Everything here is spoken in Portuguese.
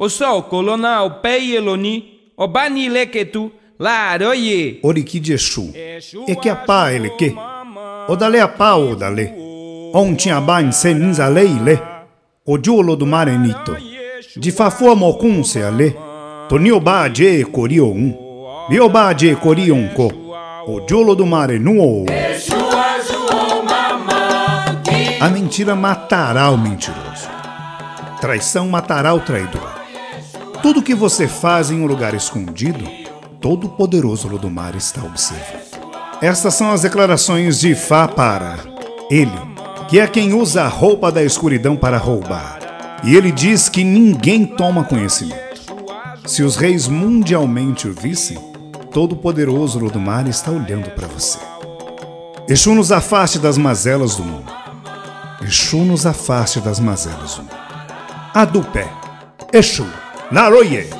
O sol colona o pei eloni, o bani leketu, la aroye. Oriki de Exu. E que a pá ele que? O dale a pá o dale. On tinha ba em se ninza le. O diolo do marenito. De fafua mokun se ale. Tonio ba je korio um. Bio ba je korio um ko. O diolo do mare nuo. A mentira matará o mentiroso. Traição matará o traidor. Tudo que você faz em um lugar escondido, todo o poderoso Lodomar está observando. Estas são as declarações de Fá para ele, que é quem usa a roupa da escuridão para roubar. E ele diz que ninguém toma conhecimento. Se os reis mundialmente o vissem, todo o poderoso Lodomar está olhando para você. Exu nos afaste das mazelas do mundo. Exu nos afaste das mazelas do mundo. A do pé. Exu. Naroye.